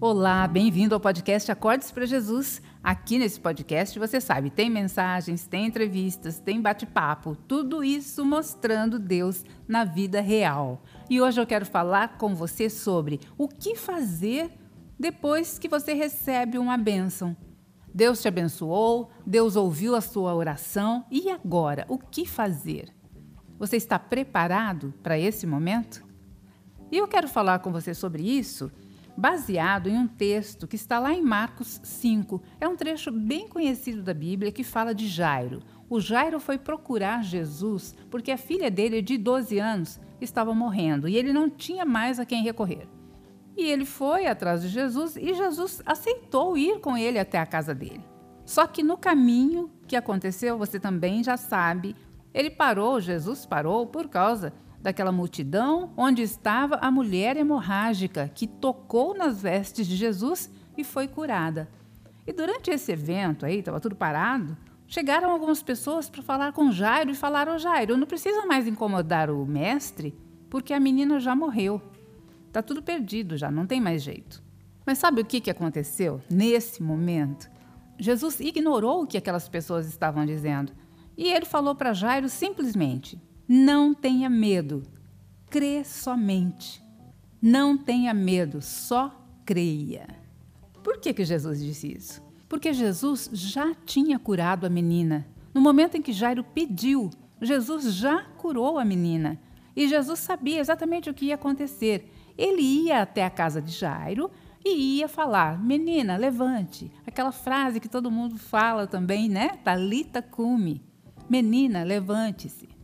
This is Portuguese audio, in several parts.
Olá, bem-vindo ao podcast Acordes para Jesus. Aqui nesse podcast, você sabe, tem mensagens, tem entrevistas, tem bate-papo, tudo isso mostrando Deus na vida real. E hoje eu quero falar com você sobre o que fazer depois que você recebe uma bênção. Deus te abençoou, Deus ouviu a sua oração e agora, o que fazer? Você está preparado para esse momento? E eu quero falar com você sobre isso baseado em um texto que está lá em Marcos 5. É um trecho bem conhecido da Bíblia que fala de Jairo. O Jairo foi procurar Jesus porque a filha dele, de 12 anos, estava morrendo e ele não tinha mais a quem recorrer. E ele foi atrás de Jesus e Jesus aceitou ir com ele até a casa dele. Só que no caminho que aconteceu, você também já sabe, ele parou, Jesus parou por causa daquela multidão onde estava a mulher hemorrágica que tocou nas vestes de Jesus e foi curada. E durante esse evento aí, estava tudo parado, chegaram algumas pessoas para falar com Jairo e falaram: Jairo, não precisa mais incomodar o mestre, porque a menina já morreu. Está tudo perdido já, não tem mais jeito. Mas sabe o que, que aconteceu nesse momento? Jesus ignorou o que aquelas pessoas estavam dizendo. E ele falou para Jairo simplesmente: não tenha medo, crê somente. Não tenha medo, só creia. Por que, que Jesus disse isso? Porque Jesus já tinha curado a menina. No momento em que Jairo pediu, Jesus já curou a menina. E Jesus sabia exatamente o que ia acontecer. Ele ia até a casa de Jairo e ia falar: Menina, levante. Aquela frase que todo mundo fala também, né? Talita cume. Menina, levante-se.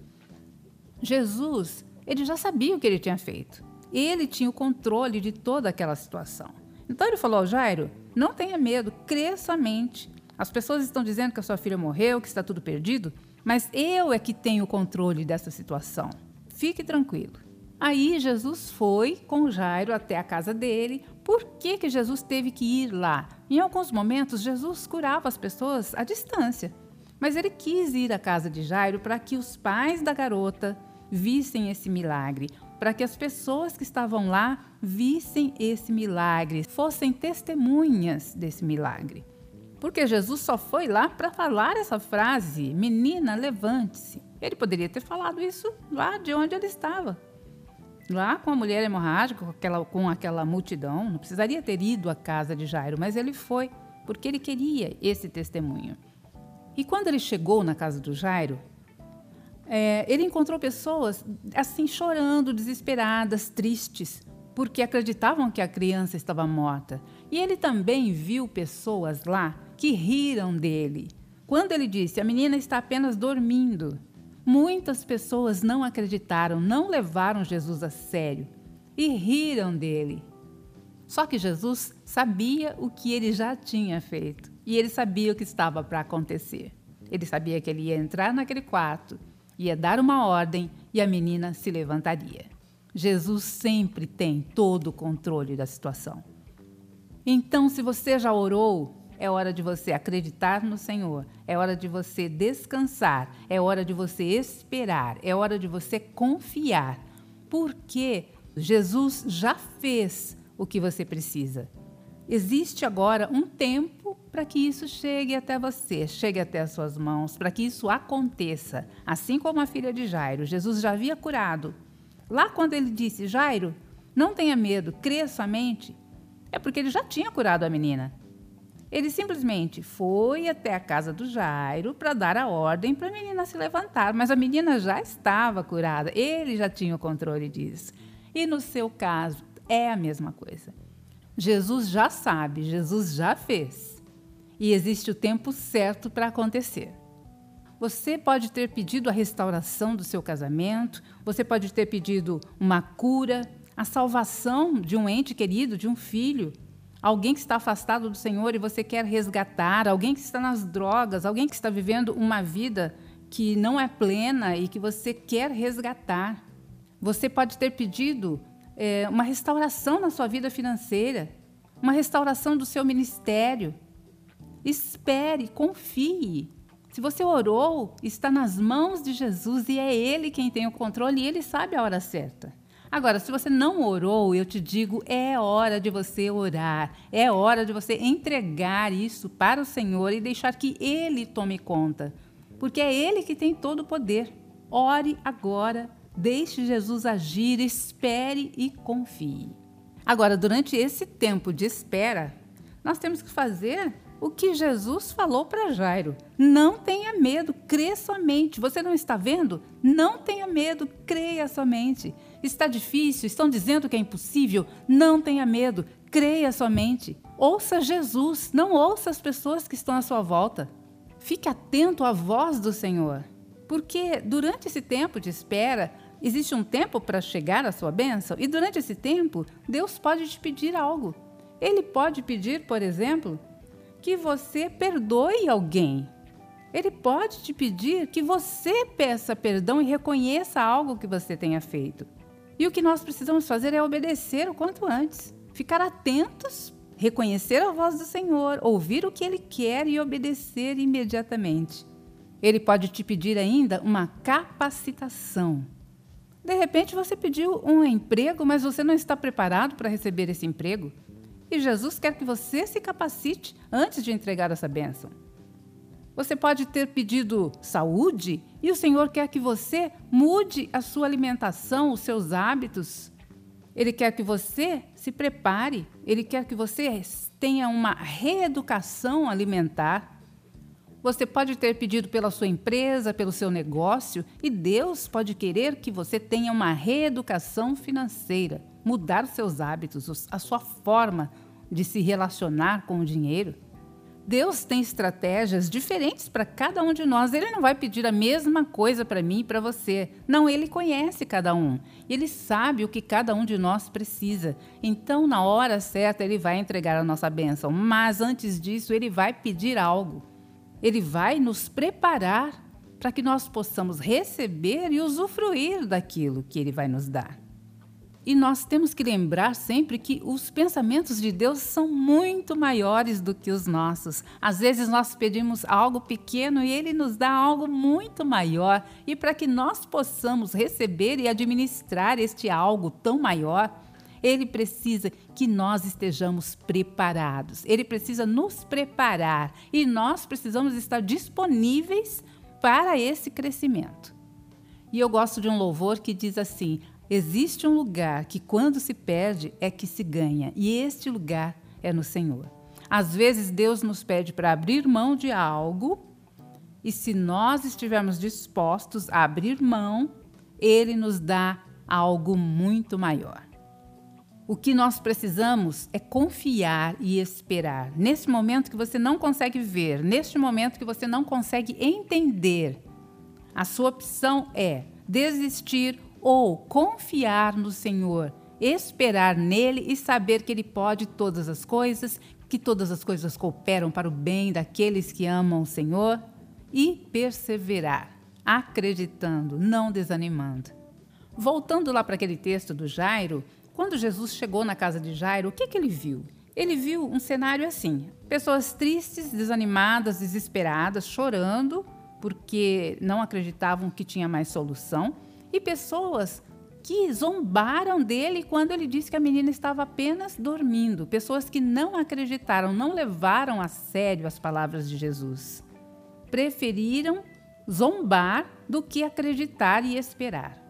Jesus, ele já sabia o que ele tinha feito. Ele tinha o controle de toda aquela situação. Então ele falou ao Jairo: não tenha medo, crê somente. As pessoas estão dizendo que a sua filha morreu, que está tudo perdido, mas eu é que tenho o controle dessa situação. Fique tranquilo. Aí Jesus foi com Jairo até a casa dele. Por que, que Jesus teve que ir lá? Em alguns momentos, Jesus curava as pessoas à distância. Mas ele quis ir à casa de Jairo para que os pais da garota vissem esse milagre, para que as pessoas que estavam lá vissem esse milagre, fossem testemunhas desse milagre. Porque Jesus só foi lá para falar essa frase: Menina, levante-se. Ele poderia ter falado isso lá de onde ele estava. Lá com a mulher hemorrágica, com aquela, com aquela multidão, não precisaria ter ido à casa de Jairo, mas ele foi, porque ele queria esse testemunho. E quando ele chegou na casa do Jairo, é, ele encontrou pessoas assim chorando, desesperadas, tristes, porque acreditavam que a criança estava morta. E ele também viu pessoas lá que riram dele. Quando ele disse: A menina está apenas dormindo. Muitas pessoas não acreditaram, não levaram Jesus a sério e riram dele. Só que Jesus sabia o que ele já tinha feito e ele sabia o que estava para acontecer. Ele sabia que ele ia entrar naquele quarto, ia dar uma ordem e a menina se levantaria. Jesus sempre tem todo o controle da situação. Então, se você já orou, é hora de você acreditar no Senhor, é hora de você descansar, é hora de você esperar, é hora de você confiar, porque Jesus já fez o que você precisa. Existe agora um tempo para que isso chegue até você, chegue até as suas mãos, para que isso aconteça. Assim como a filha de Jairo, Jesus já havia curado. Lá quando ele disse: Jairo, não tenha medo, crê somente, é porque ele já tinha curado a menina. Ele simplesmente foi até a casa do Jairo para dar a ordem para a menina se levantar, mas a menina já estava curada, ele já tinha o controle disso. E no seu caso, é a mesma coisa. Jesus já sabe, Jesus já fez. E existe o tempo certo para acontecer. Você pode ter pedido a restauração do seu casamento, você pode ter pedido uma cura, a salvação de um ente querido, de um filho, alguém que está afastado do Senhor e você quer resgatar, alguém que está nas drogas, alguém que está vivendo uma vida que não é plena e que você quer resgatar. Você pode ter pedido é, uma restauração na sua vida financeira, uma restauração do seu ministério. Espere, confie. Se você orou, está nas mãos de Jesus e é Ele quem tem o controle e Ele sabe a hora certa. Agora, se você não orou, eu te digo, é hora de você orar. É hora de você entregar isso para o Senhor e deixar que Ele tome conta. Porque é Ele que tem todo o poder. Ore agora, deixe Jesus agir, espere e confie. Agora, durante esse tempo de espera, nós temos que fazer o que Jesus falou para Jairo. Não tenha medo, crê somente. Você não está vendo? Não tenha medo, creia somente. Está difícil, estão dizendo que é impossível? Não tenha medo, creia somente. Ouça Jesus, não ouça as pessoas que estão à sua volta. Fique atento à voz do Senhor. Porque durante esse tempo de espera, existe um tempo para chegar à sua bênção, e durante esse tempo, Deus pode te pedir algo. Ele pode pedir, por exemplo, que você perdoe alguém. Ele pode te pedir que você peça perdão e reconheça algo que você tenha feito. E o que nós precisamos fazer é obedecer o quanto antes. Ficar atentos, reconhecer a voz do Senhor, ouvir o que ele quer e obedecer imediatamente. Ele pode te pedir ainda uma capacitação. De repente você pediu um emprego, mas você não está preparado para receber esse emprego. E Jesus quer que você se capacite antes de entregar essa bênção. Você pode ter pedido saúde e o Senhor quer que você mude a sua alimentação, os seus hábitos. Ele quer que você se prepare, ele quer que você tenha uma reeducação alimentar. Você pode ter pedido pela sua empresa, pelo seu negócio, e Deus pode querer que você tenha uma reeducação financeira, mudar seus hábitos, a sua forma de se relacionar com o dinheiro. Deus tem estratégias diferentes para cada um de nós. Ele não vai pedir a mesma coisa para mim e para você. Não, ele conhece cada um. Ele sabe o que cada um de nós precisa. Então, na hora certa, ele vai entregar a nossa bênção. Mas antes disso, ele vai pedir algo. Ele vai nos preparar para que nós possamos receber e usufruir daquilo que ele vai nos dar. E nós temos que lembrar sempre que os pensamentos de Deus são muito maiores do que os nossos. Às vezes nós pedimos algo pequeno e Ele nos dá algo muito maior. E para que nós possamos receber e administrar este algo tão maior, ele precisa que nós estejamos preparados. Ele precisa nos preparar e nós precisamos estar disponíveis para esse crescimento. E eu gosto de um louvor que diz assim: Existe um lugar que, quando se perde, é que se ganha, e este lugar é no Senhor. Às vezes, Deus nos pede para abrir mão de algo, e se nós estivermos dispostos a abrir mão, Ele nos dá algo muito maior. O que nós precisamos é confiar e esperar. Nesse momento que você não consegue ver, neste momento que você não consegue entender, a sua opção é desistir ou confiar no Senhor, esperar nele e saber que ele pode todas as coisas, que todas as coisas cooperam para o bem daqueles que amam o Senhor e perseverar, acreditando, não desanimando. Voltando lá para aquele texto do Jairo, quando Jesus chegou na casa de Jairo, o que, que ele viu? Ele viu um cenário assim: pessoas tristes, desanimadas, desesperadas, chorando porque não acreditavam que tinha mais solução e pessoas que zombaram dele quando ele disse que a menina estava apenas dormindo. Pessoas que não acreditaram, não levaram a sério as palavras de Jesus. Preferiram zombar do que acreditar e esperar.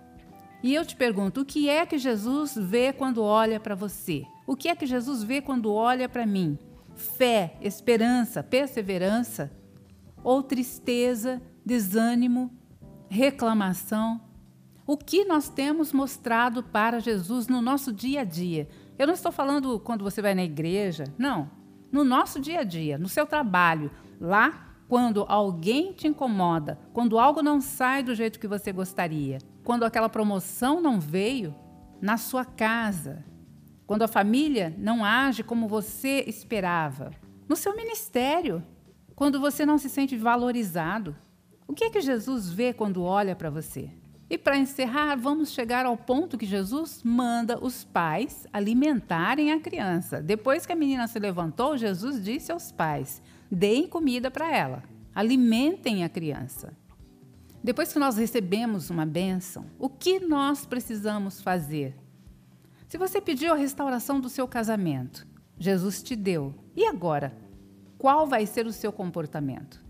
E eu te pergunto: o que é que Jesus vê quando olha para você? O que é que Jesus vê quando olha para mim? Fé, esperança, perseverança? Ou tristeza, desânimo, reclamação? o que nós temos mostrado para Jesus no nosso dia a dia. Eu não estou falando quando você vai na igreja, não. No nosso dia a dia, no seu trabalho, lá quando alguém te incomoda, quando algo não sai do jeito que você gostaria, quando aquela promoção não veio, na sua casa, quando a família não age como você esperava, no seu ministério, quando você não se sente valorizado. O que é que Jesus vê quando olha para você? E para encerrar, vamos chegar ao ponto que Jesus manda os pais alimentarem a criança. Depois que a menina se levantou, Jesus disse aos pais: deem comida para ela, alimentem a criança. Depois que nós recebemos uma bênção, o que nós precisamos fazer? Se você pediu a restauração do seu casamento, Jesus te deu. E agora? Qual vai ser o seu comportamento?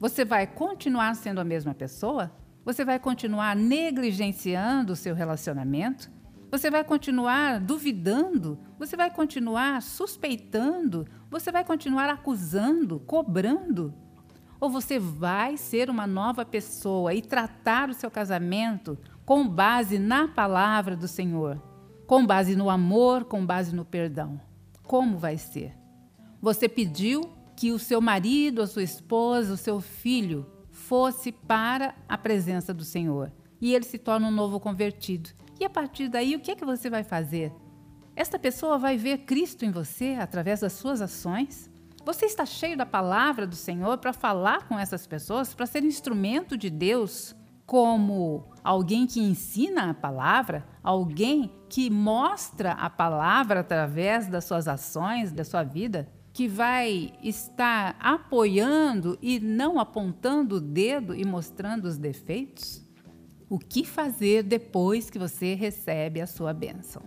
Você vai continuar sendo a mesma pessoa? Você vai continuar negligenciando o seu relacionamento? Você vai continuar duvidando? Você vai continuar suspeitando? Você vai continuar acusando, cobrando? Ou você vai ser uma nova pessoa e tratar o seu casamento com base na palavra do Senhor, com base no amor, com base no perdão? Como vai ser? Você pediu que o seu marido, a sua esposa, o seu filho fosse para a presença do Senhor e ele se torna um novo convertido. E a partir daí, o que é que você vai fazer? Esta pessoa vai ver Cristo em você através das suas ações? Você está cheio da palavra do Senhor para falar com essas pessoas, para ser instrumento de Deus, como alguém que ensina a palavra, alguém que mostra a palavra através das suas ações, da sua vida, que vai estar apoiando e não apontando o dedo e mostrando os defeitos? o que fazer depois que você recebe a sua bênção.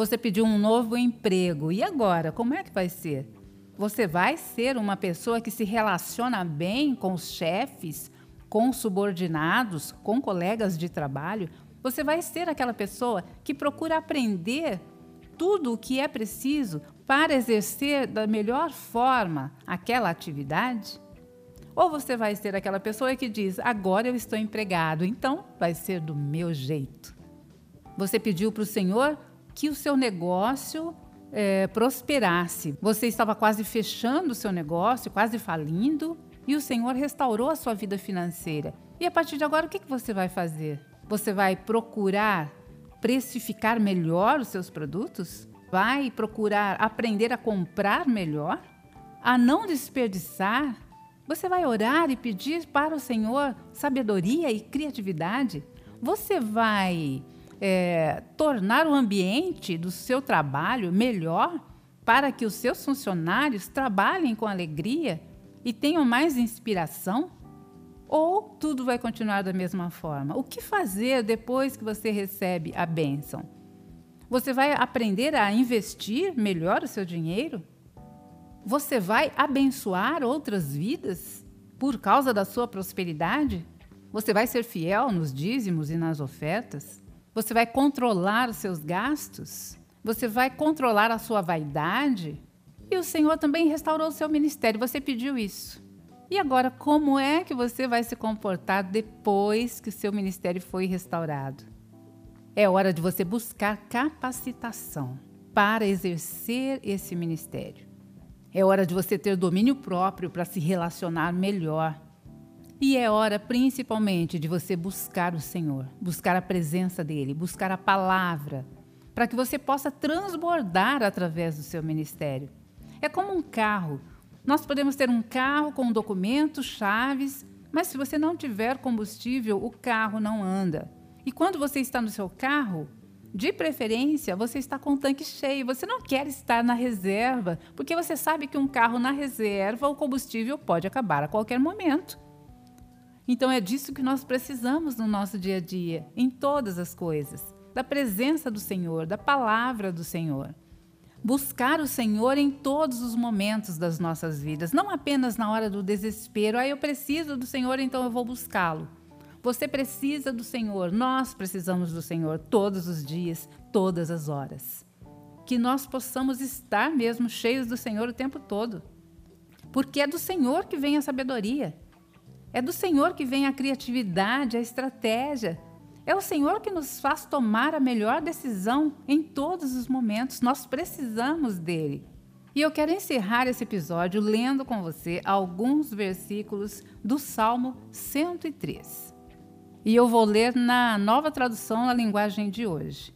Você pediu um novo emprego, e agora? Como é que vai ser? Você vai ser uma pessoa que se relaciona bem com os chefes, com os subordinados, com colegas de trabalho? Você vai ser aquela pessoa que procura aprender tudo o que é preciso para exercer da melhor forma aquela atividade? Ou você vai ser aquela pessoa que diz: agora eu estou empregado, então vai ser do meu jeito. Você pediu para o Senhor que o seu negócio é, prosperasse. Você estava quase fechando o seu negócio, quase falindo, e o Senhor restaurou a sua vida financeira. E a partir de agora, o que, que você vai fazer? Você vai procurar precificar melhor os seus produtos? Vai procurar aprender a comprar melhor? A não desperdiçar você vai orar e pedir para o Senhor sabedoria e criatividade? Você vai é, tornar o ambiente do seu trabalho melhor para que os seus funcionários trabalhem com alegria e tenham mais inspiração? Ou tudo vai continuar da mesma forma? O que fazer depois que você recebe a bênção? Você vai aprender a investir melhor o seu dinheiro? Você vai abençoar outras vidas por causa da sua prosperidade? Você vai ser fiel nos dízimos e nas ofertas? Você vai controlar os seus gastos? Você vai controlar a sua vaidade? E o Senhor também restaurou o seu ministério. Você pediu isso. E agora, como é que você vai se comportar depois que o seu ministério foi restaurado? É hora de você buscar capacitação para exercer esse ministério. É hora de você ter domínio próprio para se relacionar melhor. E é hora principalmente de você buscar o Senhor, buscar a presença dele, buscar a palavra, para que você possa transbordar através do seu ministério. É como um carro. Nós podemos ter um carro com documentos, chaves, mas se você não tiver combustível, o carro não anda. E quando você está no seu carro, de preferência, você está com o tanque cheio. Você não quer estar na reserva, porque você sabe que um carro na reserva, o combustível pode acabar a qualquer momento. Então é disso que nós precisamos no nosso dia a dia, em todas as coisas, da presença do Senhor, da palavra do Senhor. Buscar o Senhor em todos os momentos das nossas vidas, não apenas na hora do desespero, ah, eu preciso do Senhor, então eu vou buscá-lo você precisa do Senhor, nós precisamos do Senhor todos os dias, todas as horas. Que nós possamos estar mesmo cheios do Senhor o tempo todo. Porque é do Senhor que vem a sabedoria. É do Senhor que vem a criatividade, a estratégia. É o Senhor que nos faz tomar a melhor decisão em todos os momentos. Nós precisamos dele. E eu quero encerrar esse episódio lendo com você alguns versículos do Salmo 103. E eu vou ler na nova tradução na linguagem de hoje.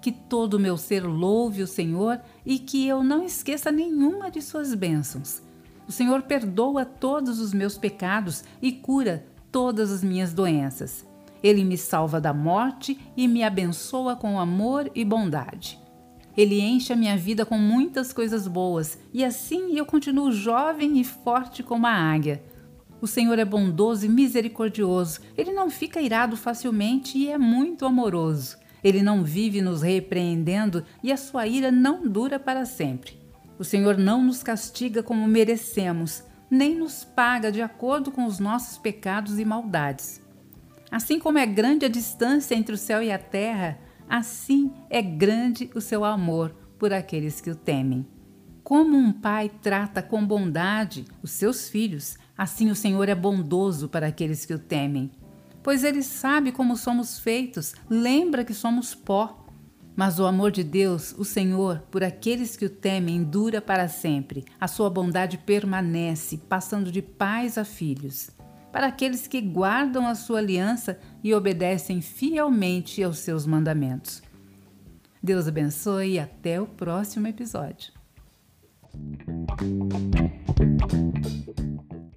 Que todo o meu ser louve o Senhor e que eu não esqueça nenhuma de suas bênçãos. O Senhor perdoa todos os meus pecados e cura todas as minhas doenças. Ele me salva da morte e me abençoa com amor e bondade. Ele enche a minha vida com muitas coisas boas e assim eu continuo jovem e forte como a águia. O Senhor é bondoso e misericordioso. Ele não fica irado facilmente e é muito amoroso. Ele não vive nos repreendendo e a sua ira não dura para sempre. O Senhor não nos castiga como merecemos, nem nos paga de acordo com os nossos pecados e maldades. Assim como é grande a distância entre o céu e a terra, assim é grande o seu amor por aqueles que o temem. Como um pai trata com bondade os seus filhos, assim o Senhor é bondoso para aqueles que o temem. Pois ele sabe como somos feitos, lembra que somos pó. Mas o amor de Deus, o Senhor, por aqueles que o temem, dura para sempre. A sua bondade permanece, passando de pais a filhos. Para aqueles que guardam a sua aliança e obedecem fielmente aos seus mandamentos. Deus abençoe e até o próximo episódio.